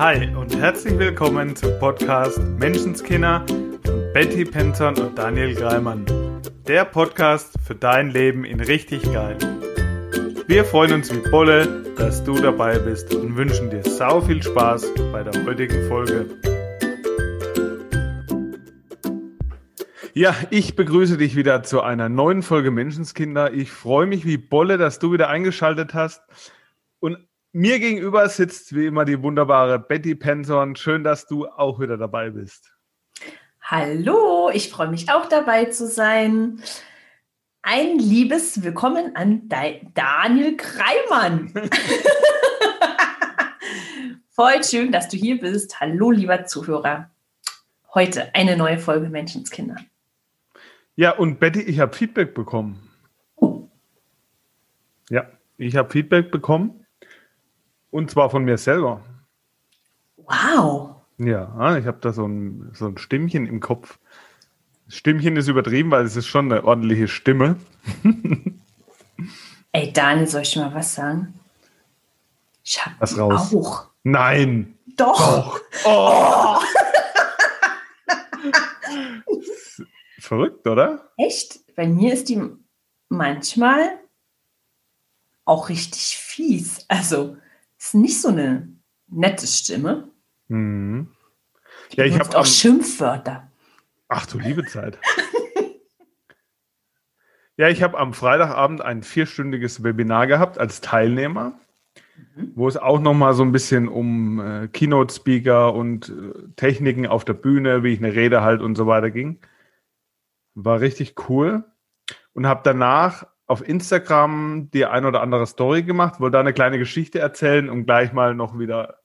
Hi und herzlich willkommen zum Podcast Menschenskinder von Betty Penton und Daniel Greimann. Der Podcast für dein Leben in richtig geil. Wir freuen uns wie Bolle, dass du dabei bist und wünschen dir sau viel Spaß bei der heutigen Folge. Ja, ich begrüße dich wieder zu einer neuen Folge Menschenskinder. Ich freue mich wie Bolle, dass du wieder eingeschaltet hast. Mir gegenüber sitzt wie immer die wunderbare Betty Penson. Schön, dass du auch wieder dabei bist. Hallo, ich freue mich auch dabei zu sein. Ein liebes Willkommen an Daniel Kreimann. Voll schön, dass du hier bist. Hallo, lieber Zuhörer. Heute eine neue Folge Menschenskinder. Ja, und Betty, ich habe Feedback bekommen. Oh. Ja, ich habe Feedback bekommen. Und zwar von mir selber. Wow. Ja, ich habe da so ein, so ein Stimmchen im Kopf. Das Stimmchen ist übertrieben, weil es ist schon eine ordentliche Stimme. Ey, Daniel, soll ich mal was sagen? Ich habe was raus. auch. Nein. Doch. Doch. Oh. Verrückt, oder? Echt? Bei mir ist die manchmal auch richtig fies. Also, ist nicht so eine nette Stimme. Mhm. Ja, ich habe auch Schimpfwörter. Ach du liebe Zeit. ja, ich habe am Freitagabend ein vierstündiges Webinar gehabt als Teilnehmer, mhm. wo es auch noch mal so ein bisschen um äh, Keynote-Speaker und äh, Techniken auf der Bühne, wie ich eine Rede halt und so weiter ging. War richtig cool und habe danach auf Instagram die ein oder andere Story gemacht, wollte da eine kleine Geschichte erzählen, um gleich mal noch wieder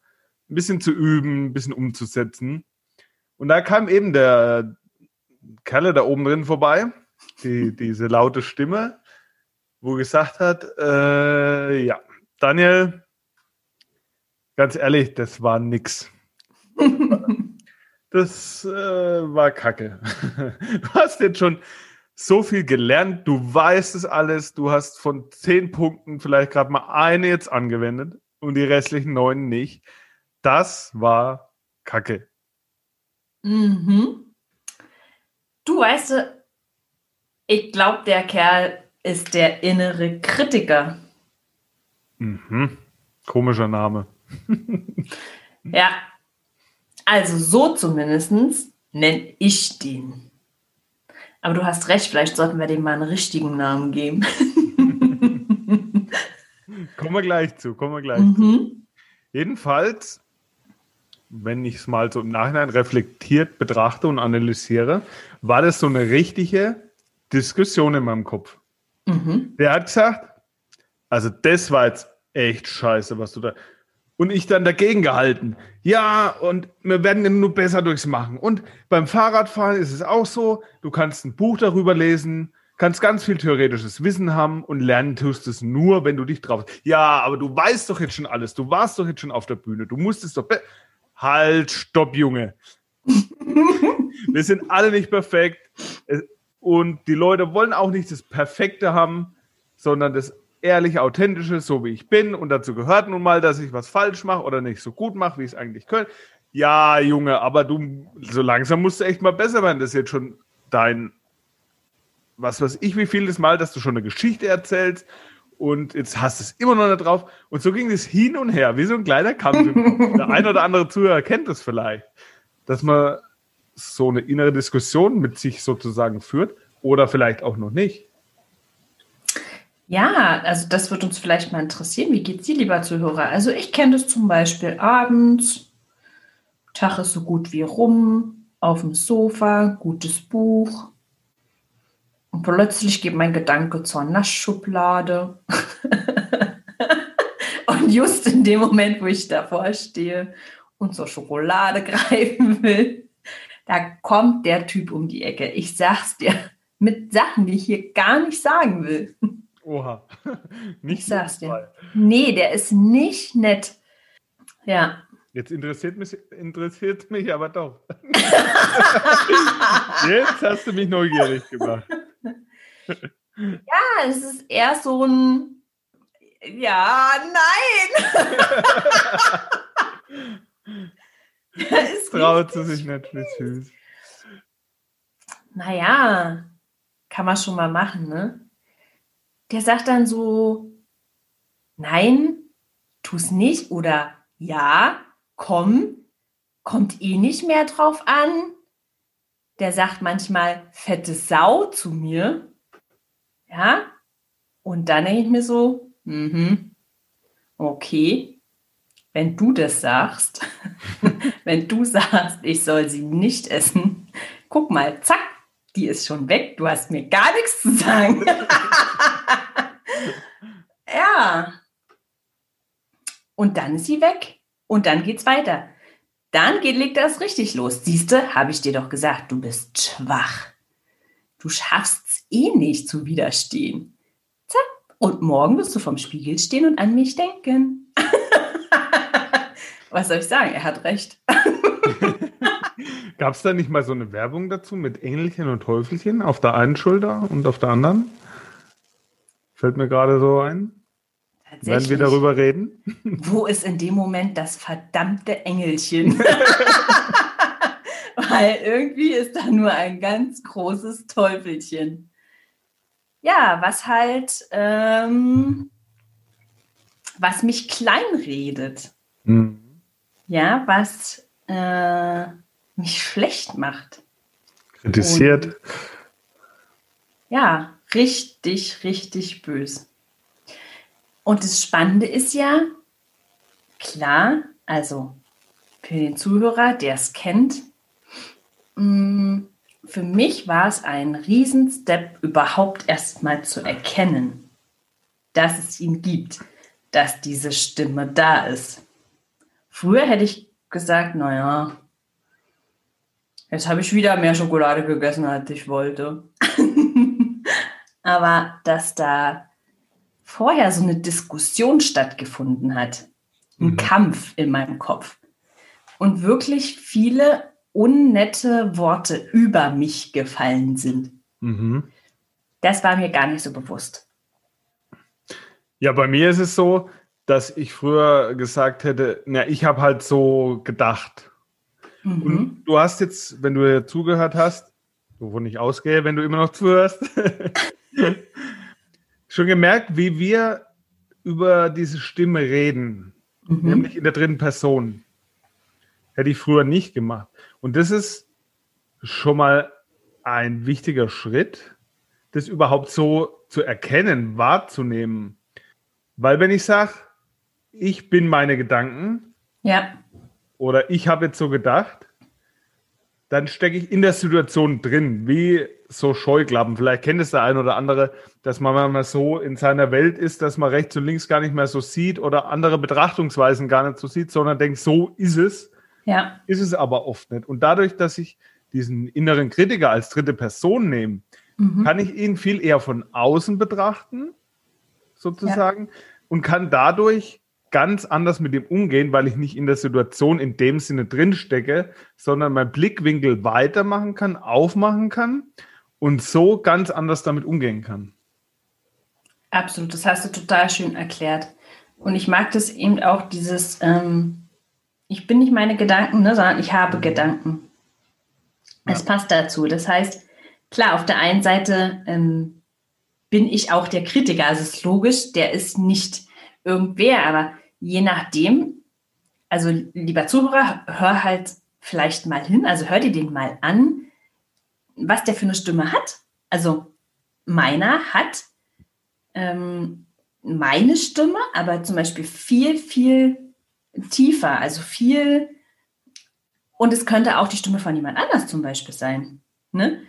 ein bisschen zu üben, ein bisschen umzusetzen. Und da kam eben der Kerle da oben drin vorbei, die, diese laute Stimme, wo gesagt hat, äh, ja, Daniel, ganz ehrlich, das war nix. Das äh, war Kacke. Du hast jetzt schon so viel gelernt, du weißt es alles, du hast von zehn Punkten vielleicht gerade mal eine jetzt angewendet und die restlichen neun nicht. Das war Kacke. Mhm. Du weißt, ich glaube, der Kerl ist der innere Kritiker. Mhm. Komischer Name. ja, also so zumindest nenne ich den. Aber du hast recht, vielleicht sollten wir dem mal einen richtigen Namen geben. kommen wir gleich zu, kommen wir gleich mhm. zu. Jedenfalls, wenn ich es mal so im Nachhinein reflektiert betrachte und analysiere, war das so eine richtige Diskussion in meinem Kopf. Mhm. Der hat gesagt, also das war jetzt echt scheiße, was du da. Und ich dann dagegen gehalten. Ja, und wir werden nur besser durchs Machen. Und beim Fahrradfahren ist es auch so, du kannst ein Buch darüber lesen, kannst ganz viel theoretisches Wissen haben und lernen tust es nur, wenn du dich drauf. Ja, aber du weißt doch jetzt schon alles. Du warst doch jetzt schon auf der Bühne. Du musstest doch. Halt, stopp, Junge. wir sind alle nicht perfekt. Und die Leute wollen auch nicht das Perfekte haben, sondern das ehrlich authentische, so wie ich bin. Und dazu gehört nun mal, dass ich was falsch mache oder nicht so gut mache, wie ich es eigentlich könnte. Ja, Junge, aber du, so langsam musst du echt mal besser werden. Das ist jetzt schon dein, was weiß ich, wie vieles Mal, dass du schon eine Geschichte erzählst und jetzt hast du es immer noch nicht drauf. Und so ging es hin und her, wie so ein kleiner Kampf. Der ein oder andere Zuhörer kennt das vielleicht, dass man so eine innere Diskussion mit sich sozusagen führt oder vielleicht auch noch nicht. Ja, also das wird uns vielleicht mal interessieren. Wie geht es dir, lieber Zuhörer? Also ich kenne das zum Beispiel abends, Tag ist so gut wie rum, auf dem Sofa, gutes Buch. Und plötzlich geht mein Gedanke zur Naschschublade. und just in dem Moment, wo ich davor stehe und zur Schokolade greifen will, da kommt der Typ um die Ecke. Ich sag's dir, mit Sachen, die ich hier gar nicht sagen will. Oha. nicht ich sag's dir. Nee, der ist nicht nett. Ja. Jetzt interessiert mich, interessiert mich aber doch. Jetzt hast du mich neugierig gemacht. Ja, es ist eher so ein Ja, nein. Das traut sie sich nicht, wie süß. Naja, kann man schon mal machen, ne? Der sagt dann so, nein, tu's nicht oder ja, komm, kommt eh nicht mehr drauf an. Der sagt manchmal fette Sau zu mir. Ja, und dann denke ich mir so, mhm, okay, wenn du das sagst, wenn du sagst, ich soll sie nicht essen, guck mal, zack, die ist schon weg, du hast mir gar nichts zu sagen. ja. Und dann ist sie weg. Und dann geht's weiter. Dann geht, legt das richtig los. Siehste, habe ich dir doch gesagt, du bist schwach. Du schaffst es eh nicht zu widerstehen. Zack. Und morgen wirst du vom Spiegel stehen und an mich denken. Was soll ich sagen? Er hat recht. Gab es da nicht mal so eine Werbung dazu mit Engelchen und Teufelchen auf der einen Schulter und auf der anderen? Fällt mir gerade so ein. Werden wir darüber reden? Wo ist in dem Moment das verdammte Engelchen? Weil irgendwie ist da nur ein ganz großes Teufelchen. Ja, was halt, ähm, was mich kleinredet. Mhm. Ja, was äh, mich schlecht macht. Kritisiert. Und, ja, richtig, richtig böse. Und das Spannende ist ja, klar, also für den Zuhörer, der es kennt, mm, für mich war es ein Riesenstep, überhaupt erstmal zu erkennen, dass es ihn gibt, dass diese Stimme da ist. Früher hätte ich gesagt, naja, Jetzt habe ich wieder mehr Schokolade gegessen, als ich wollte. Aber dass da vorher so eine Diskussion stattgefunden hat, ein mhm. Kampf in meinem Kopf und wirklich viele unnette Worte über mich gefallen sind. Mhm. Das war mir gar nicht so bewusst. Ja, bei mir ist es so, dass ich früher gesagt hätte, na, ich habe halt so gedacht. Mhm. Und du hast jetzt, wenn du zugehört hast, wovon ich ausgehe, wenn du immer noch zuhörst, schon gemerkt, wie wir über diese Stimme reden, mhm. nämlich in der dritten Person. Hätte ich früher nicht gemacht. Und das ist schon mal ein wichtiger Schritt, das überhaupt so zu erkennen, wahrzunehmen. Weil wenn ich sage, ich bin meine Gedanken, ja oder ich habe jetzt so gedacht, dann stecke ich in der Situation drin, wie so Scheuklappen. Vielleicht kennt es der ein oder andere, dass man manchmal so in seiner Welt ist, dass man rechts und links gar nicht mehr so sieht oder andere Betrachtungsweisen gar nicht so sieht, sondern denkt, so ist es. Ja. Ist es aber oft nicht. Und dadurch, dass ich diesen inneren Kritiker als dritte Person nehme, mhm. kann ich ihn viel eher von außen betrachten, sozusagen, ja. und kann dadurch ganz anders mit dem umgehen, weil ich nicht in der Situation in dem Sinne drin stecke, sondern mein Blickwinkel weitermachen kann, aufmachen kann und so ganz anders damit umgehen kann. Absolut, das hast du total schön erklärt. Und ich mag das eben auch, dieses, ähm, ich bin nicht meine Gedanken, ne, sondern ich habe Gedanken. Es ja. passt dazu. Das heißt, klar, auf der einen Seite ähm, bin ich auch der Kritiker, also es ist logisch, der ist nicht irgendwer, aber je nachdem, also lieber Zuhörer, hör halt vielleicht mal hin, also hör dir den mal an, was der für eine Stimme hat. Also meiner hat ähm, meine Stimme, aber zum Beispiel viel, viel tiefer, also viel, und es könnte auch die Stimme von jemand anders zum Beispiel sein. Ne?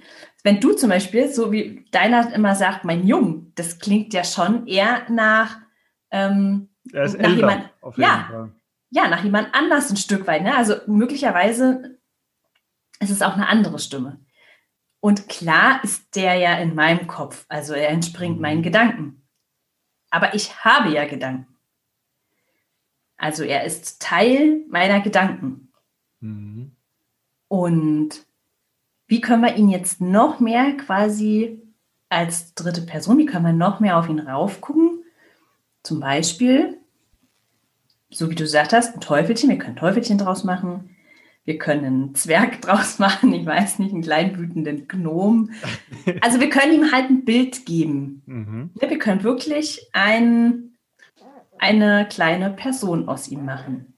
Wenn du zum Beispiel, so wie deiner immer sagt, mein Jung, das klingt ja schon eher nach, ähm, er ist nach älter, jemand, ja, ja, nach jemand anders ein Stück weit. Ne? Also möglicherweise ist es auch eine andere Stimme. Und klar ist der ja in meinem Kopf, also er entspringt meinen mhm. Gedanken. Aber ich habe ja Gedanken. Also er ist Teil meiner Gedanken. Mhm. Und wie können wir ihn jetzt noch mehr quasi als dritte Person, wie können wir noch mehr auf ihn raufgucken? Zum Beispiel, so wie du gesagt hast, ein Teufelchen, wir können ein Teufelchen draus machen. Wir können einen Zwerg draus machen, ich weiß nicht, einen kleinen wütenden Gnom. Also wir können ihm halt ein Bild geben. Mhm. Wir können wirklich ein, eine kleine Person aus ihm machen.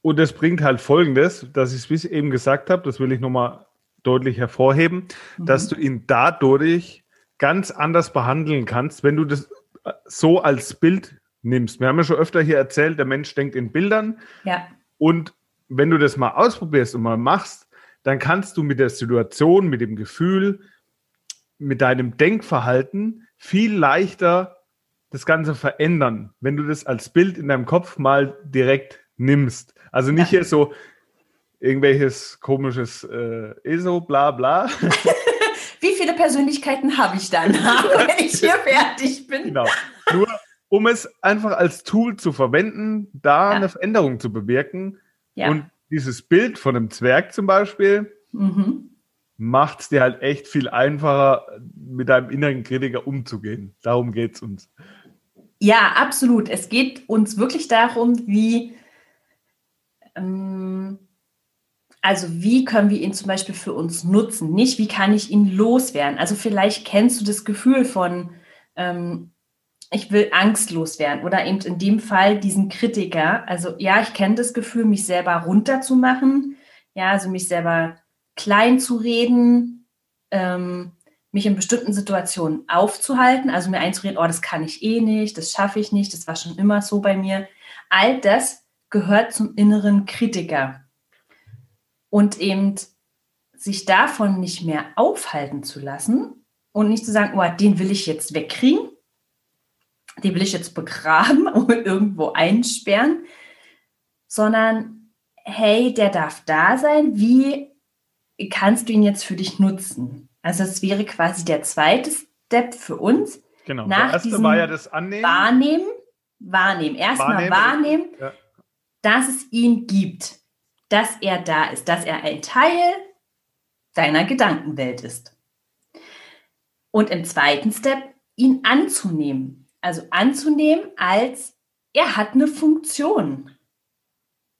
Und das bringt halt Folgendes, dass ich es bis eben gesagt habe, das will ich nochmal deutlich hervorheben, mhm. dass du ihn dadurch ganz anders behandeln kannst, wenn du das so als Bild nimmst. Wir haben ja schon öfter hier erzählt, der Mensch denkt in Bildern. Ja. Und wenn du das mal ausprobierst und mal machst, dann kannst du mit der Situation, mit dem Gefühl, mit deinem Denkverhalten viel leichter das Ganze verändern, wenn du das als Bild in deinem Kopf mal direkt nimmst. Also nicht ja. hier so irgendwelches komisches äh, ESO, bla bla. Persönlichkeiten habe ich dann, wenn ich hier fertig bin? Genau. Nur um es einfach als Tool zu verwenden, da ja. eine Veränderung zu bewirken. Ja. Und dieses Bild von einem Zwerg zum Beispiel mhm. macht es dir halt echt viel einfacher, mit deinem inneren Kritiker umzugehen. Darum geht es uns. Ja, absolut. Es geht uns wirklich darum, wie ähm, also wie können wir ihn zum Beispiel für uns nutzen? Nicht, wie kann ich ihn loswerden? Also vielleicht kennst du das Gefühl von, ähm, ich will angstlos werden oder eben in dem Fall diesen Kritiker. Also ja, ich kenne das Gefühl, mich selber runterzumachen, ja, also mich selber klein zu reden, ähm, mich in bestimmten Situationen aufzuhalten, also mir einzureden, oh, das kann ich eh nicht, das schaffe ich nicht, das war schon immer so bei mir. All das gehört zum inneren Kritiker. Und eben sich davon nicht mehr aufhalten zu lassen und nicht zu sagen, oh, den will ich jetzt wegkriegen, den will ich jetzt begraben und irgendwo einsperren, sondern hey, der darf da sein, wie kannst du ihn jetzt für dich nutzen? Also es wäre quasi der zweite Step für uns. Genau. Nach der erste war ja das Annehmen. Wahrnehmen, wahrnehmen. Erstmal wahrnehmen, wahrnehmen ja dass es ihn gibt, dass er da ist, dass er ein Teil deiner Gedankenwelt ist. Und im zweiten Step, ihn anzunehmen. Also anzunehmen als, er hat eine Funktion.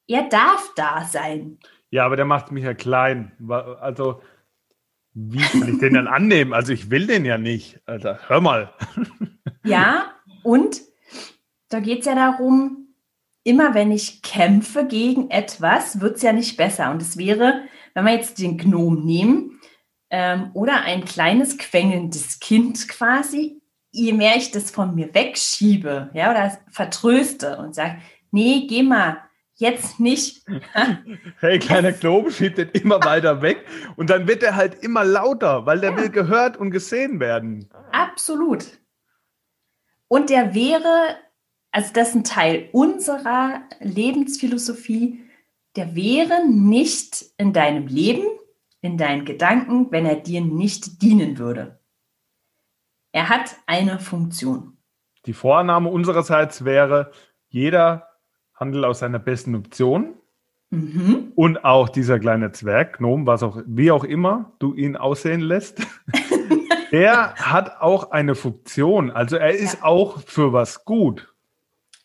Er darf da sein. Ja, aber der macht mich ja klein. Also, wie kann ich den dann annehmen? Also, ich will den ja nicht. Also, hör mal. Ja, und da geht es ja darum, immer wenn ich kämpfe gegen etwas, wird es ja nicht besser. Und es wäre, wenn wir jetzt den Gnom nehmen ähm, oder ein kleines quengelndes Kind quasi, je mehr ich das von mir wegschiebe, ja, oder vertröste und sage, nee, geh mal, jetzt nicht. hey, kleiner Gnom schiebt den immer weiter weg und dann wird er halt immer lauter, weil der ja. will gehört und gesehen werden. Absolut. Und der wäre also das ist ein Teil unserer Lebensphilosophie, der wäre nicht in deinem Leben, in deinen Gedanken, wenn er dir nicht dienen würde. Er hat eine Funktion. Die Vorannahme unsererseits wäre, jeder handelt aus seiner besten Option. Mhm. Und auch dieser kleine Zwerg, Gnome, was auch, wie auch immer du ihn aussehen lässt, der hat auch eine Funktion. Also er ist ja. auch für was gut.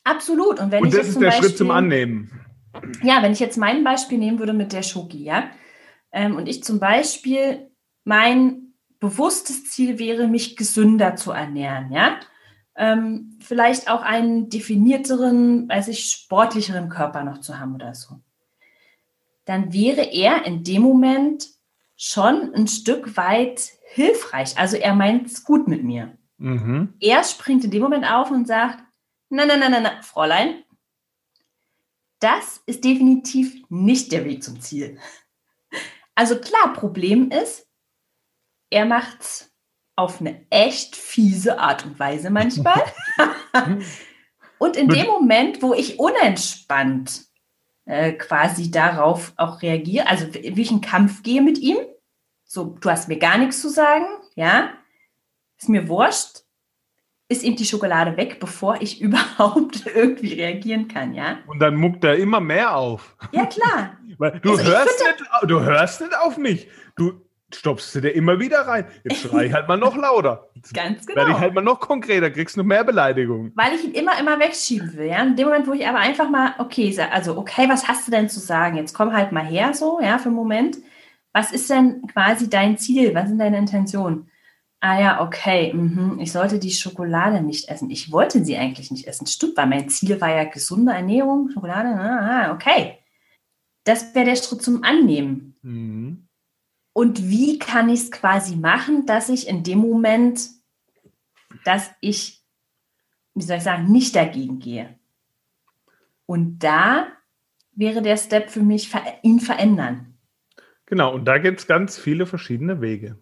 Absolut. Und, wenn und ich das ist der Beispiel, Schritt zum Annehmen. Ja, wenn ich jetzt mein Beispiel nehmen würde mit der Schoki, ja, ähm, und ich zum Beispiel mein bewusstes Ziel wäre, mich gesünder zu ernähren, ja, ähm, vielleicht auch einen definierteren, weiß ich, sportlicheren Körper noch zu haben oder so, dann wäre er in dem Moment schon ein Stück weit hilfreich. Also er meint es gut mit mir. Mhm. Er springt in dem Moment auf und sagt, Nein, nein, nein, nein, nein, Fräulein. Das ist definitiv nicht der Weg zum Ziel. Also klar, Problem ist, er macht's auf eine echt fiese Art und Weise manchmal. und in dem Moment, wo ich unentspannt äh, quasi darauf auch reagiere, also wie ich in Kampf gehe mit ihm, so, du hast mir gar nichts zu sagen, ja, ist mir wurscht, ist ihm die Schokolade weg, bevor ich überhaupt irgendwie reagieren kann, ja? Und dann muckt er immer mehr auf. Ja, klar. Weil du, also hörst nicht, du hörst nicht auf mich. Du, stopfst dir immer wieder rein. Jetzt schrei ich halt mal noch lauter. Ganz genau. Werde ich halt mal noch konkreter, kriegst du noch mehr Beleidigungen. Weil ich ihn immer, immer wegschieben will. Ja? In dem Moment, wo ich aber einfach mal, okay, also, okay, was hast du denn zu sagen? Jetzt komm halt mal her, so, ja, für einen Moment. Was ist denn quasi dein Ziel? Was sind deine Intentionen? Ah ja, okay, mhm. ich sollte die Schokolade nicht essen. Ich wollte sie eigentlich nicht essen. Stimmt, weil mein Ziel war ja gesunde Ernährung, Schokolade. Ah, okay. Das wäre der Schritt zum Annehmen. Mhm. Und wie kann ich es quasi machen, dass ich in dem Moment, dass ich, wie soll ich sagen, nicht dagegen gehe? Und da wäre der Step für mich, ihn verändern. Genau, und da gibt es ganz viele verschiedene Wege.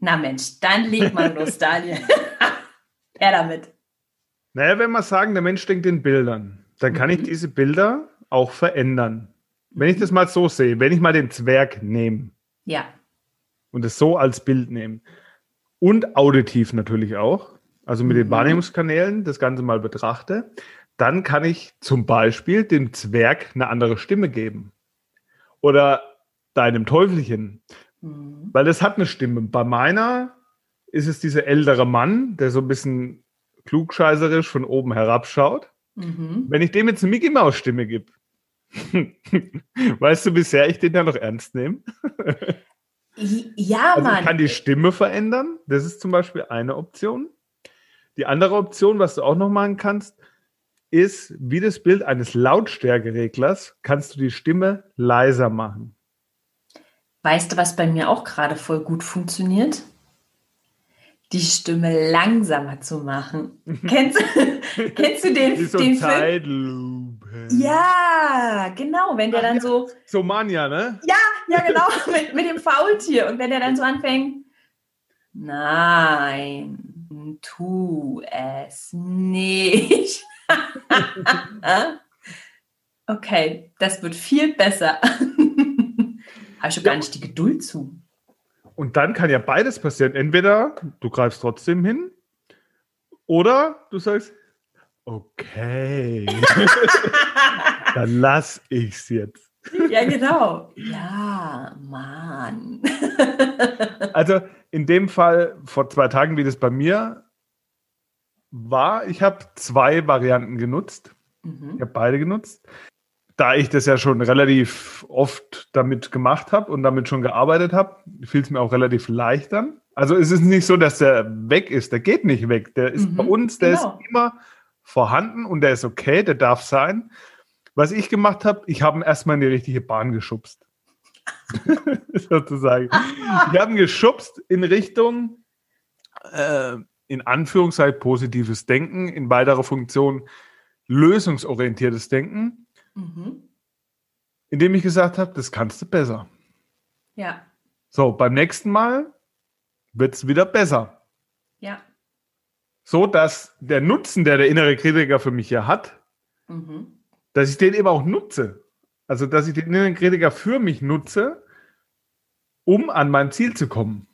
Na Mensch, dann leg mal los, Daniel. Her damit. Naja, wenn wir sagen, der Mensch denkt in Bildern, dann kann mhm. ich diese Bilder auch verändern. Wenn ich das mal so sehe, wenn ich mal den Zwerg nehme, ja. Und es so als Bild nehmen. Und auditiv natürlich auch. Also mit mhm. den Wahrnehmungskanälen das Ganze mal betrachte. Dann kann ich zum Beispiel dem Zwerg eine andere Stimme geben. Oder deinem Teufelchen. Mhm. Weil es hat eine Stimme. Bei meiner ist es dieser ältere Mann, der so ein bisschen klugscheißerisch von oben herabschaut. Mhm. Wenn ich dem jetzt eine Mickey Maus Stimme gebe, weißt du, bisher ich den ja noch ernst nehme? ja, also Mann. Ich kann die Stimme verändern. Das ist zum Beispiel eine Option. Die andere Option, was du auch noch machen kannst, ist, wie das Bild eines Lautstärkereglers, kannst du die Stimme leiser machen. Weißt du, was bei mir auch gerade voll gut funktioniert? Die Stimme langsamer zu machen. kennst, kennst du den, so den Film? Ja, genau, wenn der Ach, dann ja. so. So Mania, ne? Ja, ja, genau, mit, mit dem Faultier. Und wenn der dann so anfängt, nein, tu es nicht. okay, das wird viel besser. Habe ich schon ja. gar nicht die Geduld zu. Und dann kann ja beides passieren. Entweder du greifst trotzdem hin oder du sagst, okay, dann lass ich's jetzt. Ja, genau. Ja, Mann. also in dem Fall vor zwei Tagen, wie das bei mir war, ich habe zwei Varianten genutzt. Mhm. Ich habe beide genutzt da ich das ja schon relativ oft damit gemacht habe und damit schon gearbeitet habe, fiel es mir auch relativ leicht dann. Also es ist nicht so, dass der weg ist. Der geht nicht weg. Der ist mhm, bei uns, der genau. ist immer vorhanden und der ist okay, der darf sein. Was ich gemacht habe, ich habe ihn erstmal in die richtige Bahn geschubst. Sozusagen. Ich habe ihn geschubst in Richtung, äh, in Anführungszeichen, positives Denken, in weiterer Funktion lösungsorientiertes Denken Mhm. Indem ich gesagt habe, das kannst du besser. Ja. So, beim nächsten Mal wird es wieder besser. Ja. So, dass der Nutzen, der der innere Kritiker für mich ja hat, mhm. dass ich den eben auch nutze. Also, dass ich den inneren Kritiker für mich nutze, um an mein Ziel zu kommen.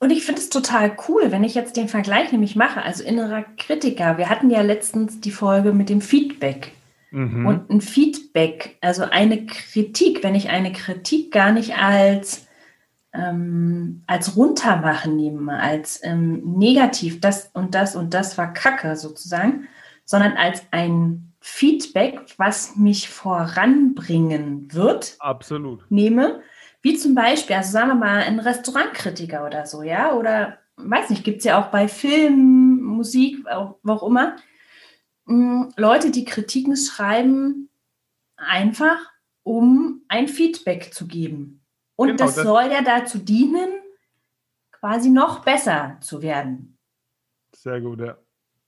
Und ich finde es total cool, wenn ich jetzt den Vergleich nämlich mache, also innerer Kritiker. Wir hatten ja letztens die Folge mit dem Feedback. Mhm. Und ein Feedback, also eine Kritik, wenn ich eine Kritik gar nicht als, ähm, als runtermachen nehme, als ähm, negativ, das und das und das war Kacke sozusagen, sondern als ein Feedback, was mich voranbringen wird, absolut nehme. Wie zum Beispiel, also sagen wir mal, ein Restaurantkritiker oder so, ja, oder weiß nicht, gibt es ja auch bei Film, Musik, wo auch immer, Leute, die Kritiken schreiben, einfach um ein Feedback zu geben. Und genau, das, das soll ja dazu dienen, quasi noch besser zu werden. Sehr gut, ja.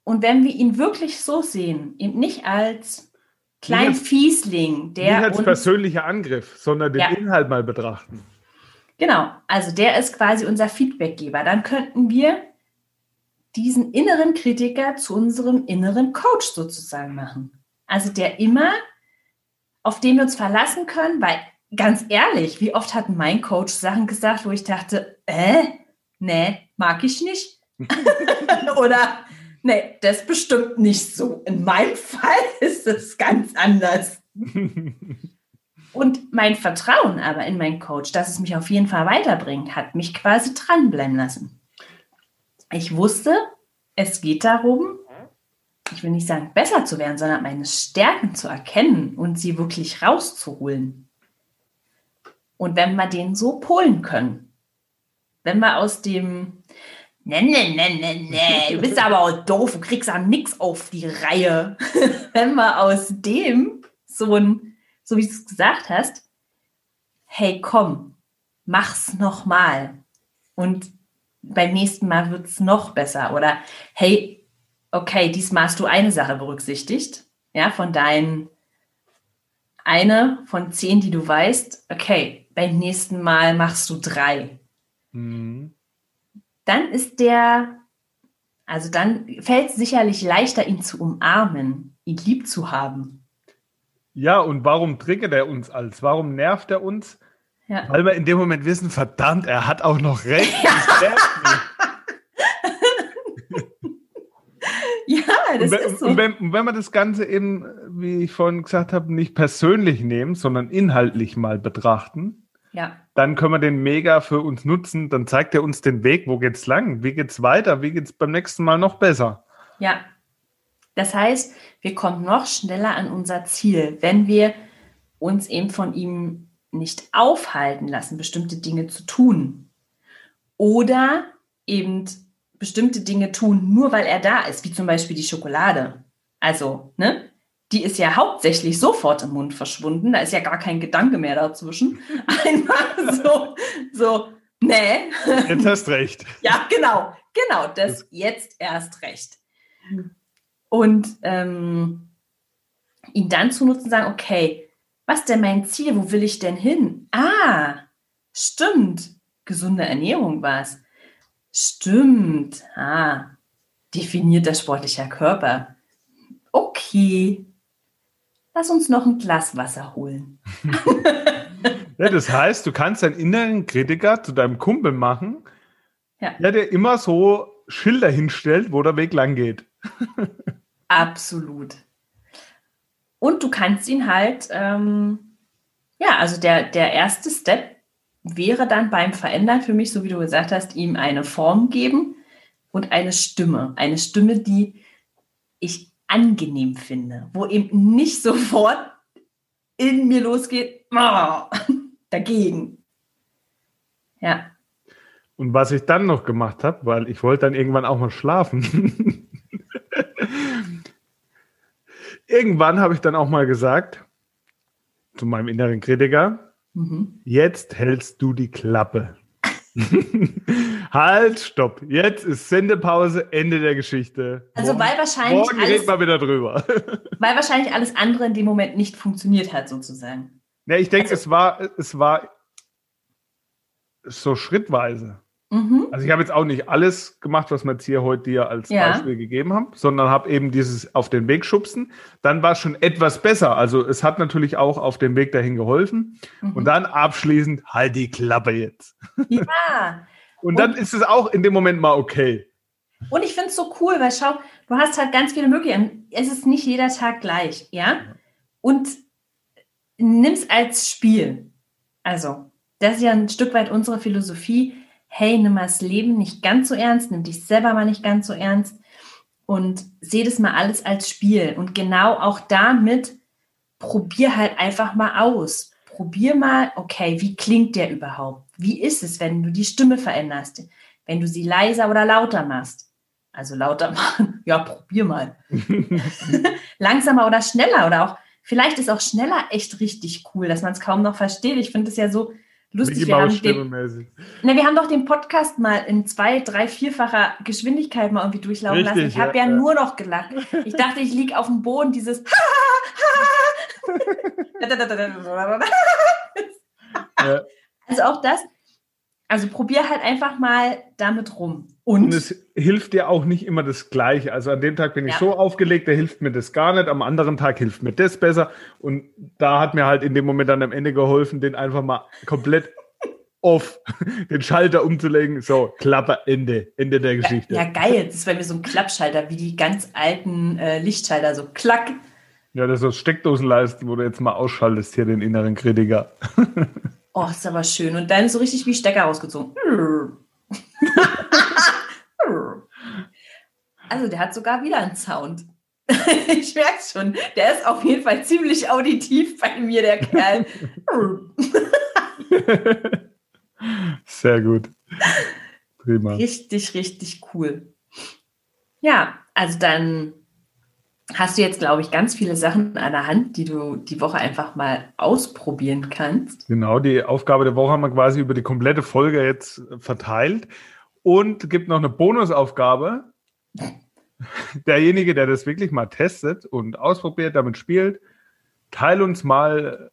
Und wenn wir ihn wirklich so sehen, eben nicht als kleinen Fiesling, der. Nicht als uns, persönlicher Angriff, sondern den ja. Inhalt mal betrachten. Genau, also der ist quasi unser Feedbackgeber. Dann könnten wir diesen inneren Kritiker zu unserem inneren Coach sozusagen machen. Also der immer, auf den wir uns verlassen können, weil ganz ehrlich, wie oft hat mein Coach Sachen gesagt, wo ich dachte, äh, nee, mag ich nicht. Oder, nee, das bestimmt nicht so. In meinem Fall ist es ganz anders. Und mein Vertrauen aber in meinen Coach, dass es mich auf jeden Fall weiterbringt, hat mich quasi dranbleiben lassen. Ich wusste, es geht darum, ich will nicht sagen besser zu werden, sondern meine Stärken zu erkennen und sie wirklich rauszuholen. Und wenn wir den so polen können, wenn wir aus dem Ne, ne, ne, ne, ne, du bist aber auch doof, du kriegst ja nichts auf die Reihe. wenn wir aus dem so ein, so wie du es gesagt hast, hey komm, mach's nochmal. Und beim nächsten Mal wird es noch besser. Oder hey, okay, diesmal hast du eine Sache berücksichtigt, ja, von deinen eine von zehn, die du weißt, okay, beim nächsten Mal machst du drei. Mhm. Dann ist der, also dann fällt es sicherlich leichter, ihn zu umarmen, ihn lieb zu haben. Ja, und warum triggert er uns als? Warum nervt er uns? Ja. Weil wir in dem Moment wissen, verdammt, er hat auch noch recht. Ja. Das wenn, ist so. Und wenn, wenn wir das Ganze eben, wie ich vorhin gesagt habe, nicht persönlich nehmen, sondern inhaltlich mal betrachten, ja. dann können wir den mega für uns nutzen. Dann zeigt er uns den Weg, wo geht's lang, wie geht's weiter, wie geht's beim nächsten Mal noch besser. Ja. Das heißt, wir kommen noch schneller an unser Ziel, wenn wir uns eben von ihm nicht aufhalten lassen, bestimmte Dinge zu tun. Oder eben bestimmte Dinge tun, nur weil er da ist, wie zum Beispiel die Schokolade. Also, ne? Die ist ja hauptsächlich sofort im Mund verschwunden. Da ist ja gar kein Gedanke mehr dazwischen. Einmal so, so, nee. Jetzt hast recht. ja, genau, genau. Das jetzt erst recht. Und ähm, ihn dann zu nutzen, sagen, okay, was ist denn mein Ziel? Wo will ich denn hin? Ah, stimmt. Gesunde Ernährung war es. Stimmt. Ah, definierter sportlicher Körper. Okay. Lass uns noch ein Glas Wasser holen. ja, das heißt, du kannst deinen inneren Kritiker zu deinem Kumpel machen, ja. der dir immer so Schilder hinstellt, wo der Weg lang geht. Absolut. Und du kannst ihn halt, ähm, ja, also der, der erste Step wäre dann beim Verändern für mich, so wie du gesagt hast, ihm eine Form geben und eine Stimme. Eine Stimme, die ich angenehm finde, wo eben nicht sofort in mir losgeht, oh, dagegen. Ja. Und was ich dann noch gemacht habe, weil ich wollte dann irgendwann auch mal schlafen. irgendwann habe ich dann auch mal gesagt zu meinem inneren Kritiker, Mhm. Jetzt hältst du die Klappe. halt, stopp. Jetzt ist Sendepause, Ende der Geschichte. Also weil wahrscheinlich morgen alles, reden wir wieder drüber. weil wahrscheinlich alles andere in dem Moment nicht funktioniert hat, sozusagen. Ja, ich denke, also, es war, es war so schrittweise. Mhm. Also ich habe jetzt auch nicht alles gemacht, was wir jetzt hier heute dir als ja. Beispiel gegeben haben, sondern habe eben dieses auf den Weg schubsen. Dann war es schon etwas besser. Also es hat natürlich auch auf dem Weg dahin geholfen. Mhm. Und dann abschließend, halt die Klappe jetzt. Ja. und dann und, ist es auch in dem Moment mal okay. Und ich finde es so cool, weil schau, du hast halt ganz viele Möglichkeiten. Es ist nicht jeder Tag gleich, ja? Und nimm es als Spiel. Also, das ist ja ein Stück weit unsere Philosophie hey, nimm mal das Leben nicht ganz so ernst, nimm dich selber mal nicht ganz so ernst und seh das mal alles als Spiel. Und genau auch damit probier halt einfach mal aus. Probier mal, okay, wie klingt der überhaupt? Wie ist es, wenn du die Stimme veränderst? Wenn du sie leiser oder lauter machst? Also lauter machen, ja, probier mal. Langsamer oder schneller oder auch, vielleicht ist auch schneller echt richtig cool, dass man es kaum noch versteht. Ich finde es ja so, lustig. Wir haben, den, na, wir haben doch den Podcast mal in zwei, drei, vierfacher Geschwindigkeit mal irgendwie durchlaufen Richtig, lassen. Ich habe ja, ja, nur noch gelacht. Ich dachte, ich liege auf dem Boden, dieses Also auch das, also probier halt einfach mal damit rum. Und, und, es hilft dir auch nicht immer das Gleiche. Also an dem Tag bin ich ja. so aufgelegt, da hilft mir das gar nicht. Am anderen Tag hilft mir das besser. Und da hat mir halt in dem Moment dann am Ende geholfen, den einfach mal komplett off, den Schalter umzulegen. So, Klappe, Ende, Ende der Geschichte. Ja, ja geil. Das ist bei mir so ein Klappschalter, wie die ganz alten äh, Lichtschalter, so klack. Ja, das ist so Steckdosenleisten, wo du jetzt mal ausschaltest, hier den inneren Kritiker. oh, ist aber schön. Und dann so richtig wie Stecker rausgezogen. also, der hat sogar wieder einen Sound. ich merke es schon. Der ist auf jeden Fall ziemlich auditiv bei mir, der Kerl. Sehr gut. Prima. Richtig, richtig cool. Ja, also dann hast du jetzt, glaube ich, ganz viele Sachen an der Hand, die du die Woche einfach mal ausprobieren kannst. Genau, die Aufgabe der Woche haben wir quasi über die komplette Folge jetzt verteilt. Und gibt noch eine Bonusaufgabe. Derjenige, der das wirklich mal testet und ausprobiert, damit spielt, teile uns mal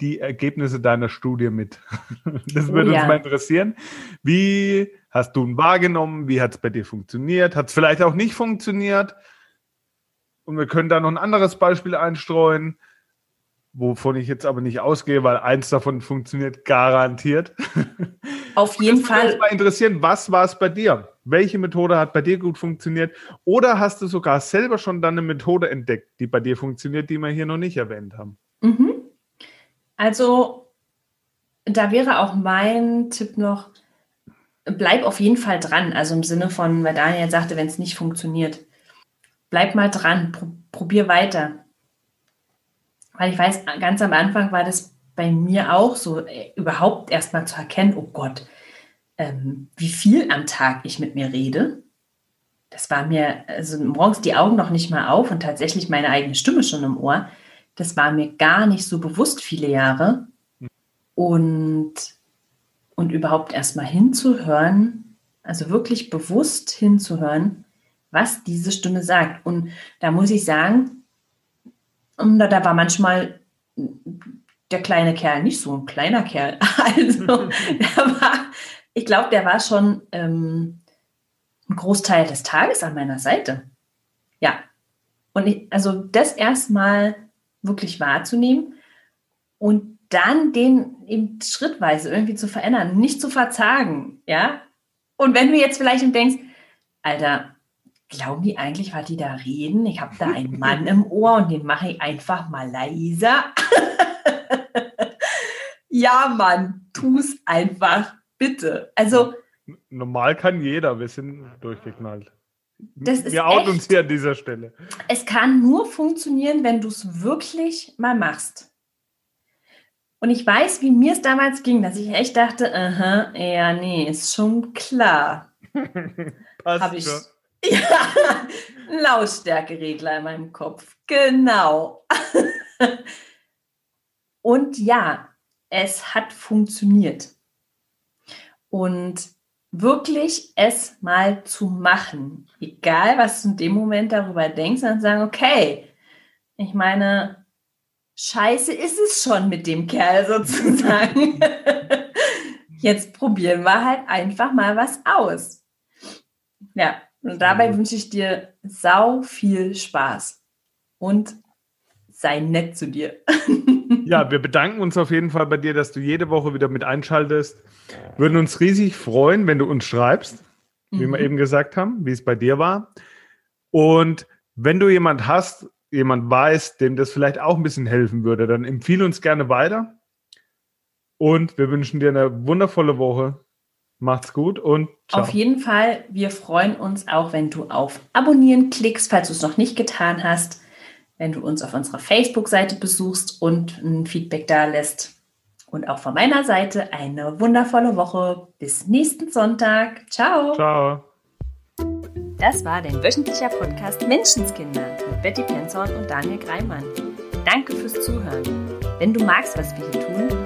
die Ergebnisse deiner Studie mit. Das würde oh, ja. uns mal interessieren. Wie hast du ihn wahrgenommen? Wie hat es bei dir funktioniert? Hat es vielleicht auch nicht funktioniert? Und wir können da noch ein anderes Beispiel einstreuen, wovon ich jetzt aber nicht ausgehe, weil eins davon funktioniert garantiert. Auf jeden das Fall. Mich mal interessieren, was war es bei dir? Welche Methode hat bei dir gut funktioniert? Oder hast du sogar selber schon dann eine Methode entdeckt, die bei dir funktioniert, die wir hier noch nicht erwähnt haben? Mhm. Also, da wäre auch mein Tipp noch, bleib auf jeden Fall dran. Also im Sinne von, weil Daniel sagte, wenn es nicht funktioniert, bleib mal dran, probier weiter. Weil ich weiß, ganz am Anfang war das bei mir auch so, äh, überhaupt erstmal zu erkennen, oh Gott, ähm, wie viel am Tag ich mit mir rede. Das war mir, also morgens die Augen noch nicht mal auf und tatsächlich meine eigene Stimme schon im Ohr. Das war mir gar nicht so bewusst viele Jahre. Und, und überhaupt erstmal hinzuhören, also wirklich bewusst hinzuhören, was diese Stimme sagt. Und da muss ich sagen, da, da war manchmal der kleine Kerl nicht so ein kleiner Kerl. Also, war, ich glaube, der war schon ähm, ein Großteil des Tages an meiner Seite. Ja. Und ich, also das erstmal wirklich wahrzunehmen und dann den eben schrittweise irgendwie zu verändern, nicht zu verzagen, ja. Und wenn du jetzt vielleicht denkst, Alter, glauben die eigentlich, was die da reden? Ich habe da einen Mann im Ohr und den mache ich einfach mal leiser. ja, Mann, tu es einfach, bitte. Also. Normal kann jeder, wir sind durchgeknallt. Das ist wir outen uns hier an dieser Stelle. Es kann nur funktionieren, wenn du es wirklich mal machst. Und ich weiß, wie mir es damals ging, dass ich echt dachte, aha, ja, nee, ist schon klar. Habe ich, Ja, ein Lautstärkeregler in meinem Kopf. Genau. Und ja, es hat funktioniert. Und wirklich es mal zu machen, egal was du in dem Moment darüber denkst, und sagen, okay, ich meine, scheiße ist es schon mit dem Kerl sozusagen. Jetzt probieren wir halt einfach mal was aus. Ja, und dabei wünsche ich dir sau viel Spaß und sei nett zu dir. Ja, wir bedanken uns auf jeden Fall bei dir, dass du jede Woche wieder mit einschaltest. Würden uns riesig freuen, wenn du uns schreibst, wie mhm. wir eben gesagt haben, wie es bei dir war. Und wenn du jemand hast, jemand weiß, dem das vielleicht auch ein bisschen helfen würde, dann empfehle uns gerne weiter. Und wir wünschen dir eine wundervolle Woche. Macht's gut und ciao. Auf jeden Fall, wir freuen uns auch, wenn du auf Abonnieren klickst, falls du es noch nicht getan hast, wenn du uns auf unserer Facebook-Seite besuchst und ein Feedback da lässt. Und auch von meiner Seite eine wundervolle Woche. Bis nächsten Sonntag. Ciao. Ciao. Das war dein wöchentlicher Podcast Menschenskinder mit Betty Penzorn und Daniel Greimann. Danke fürs Zuhören. Wenn du magst, was wir hier tun,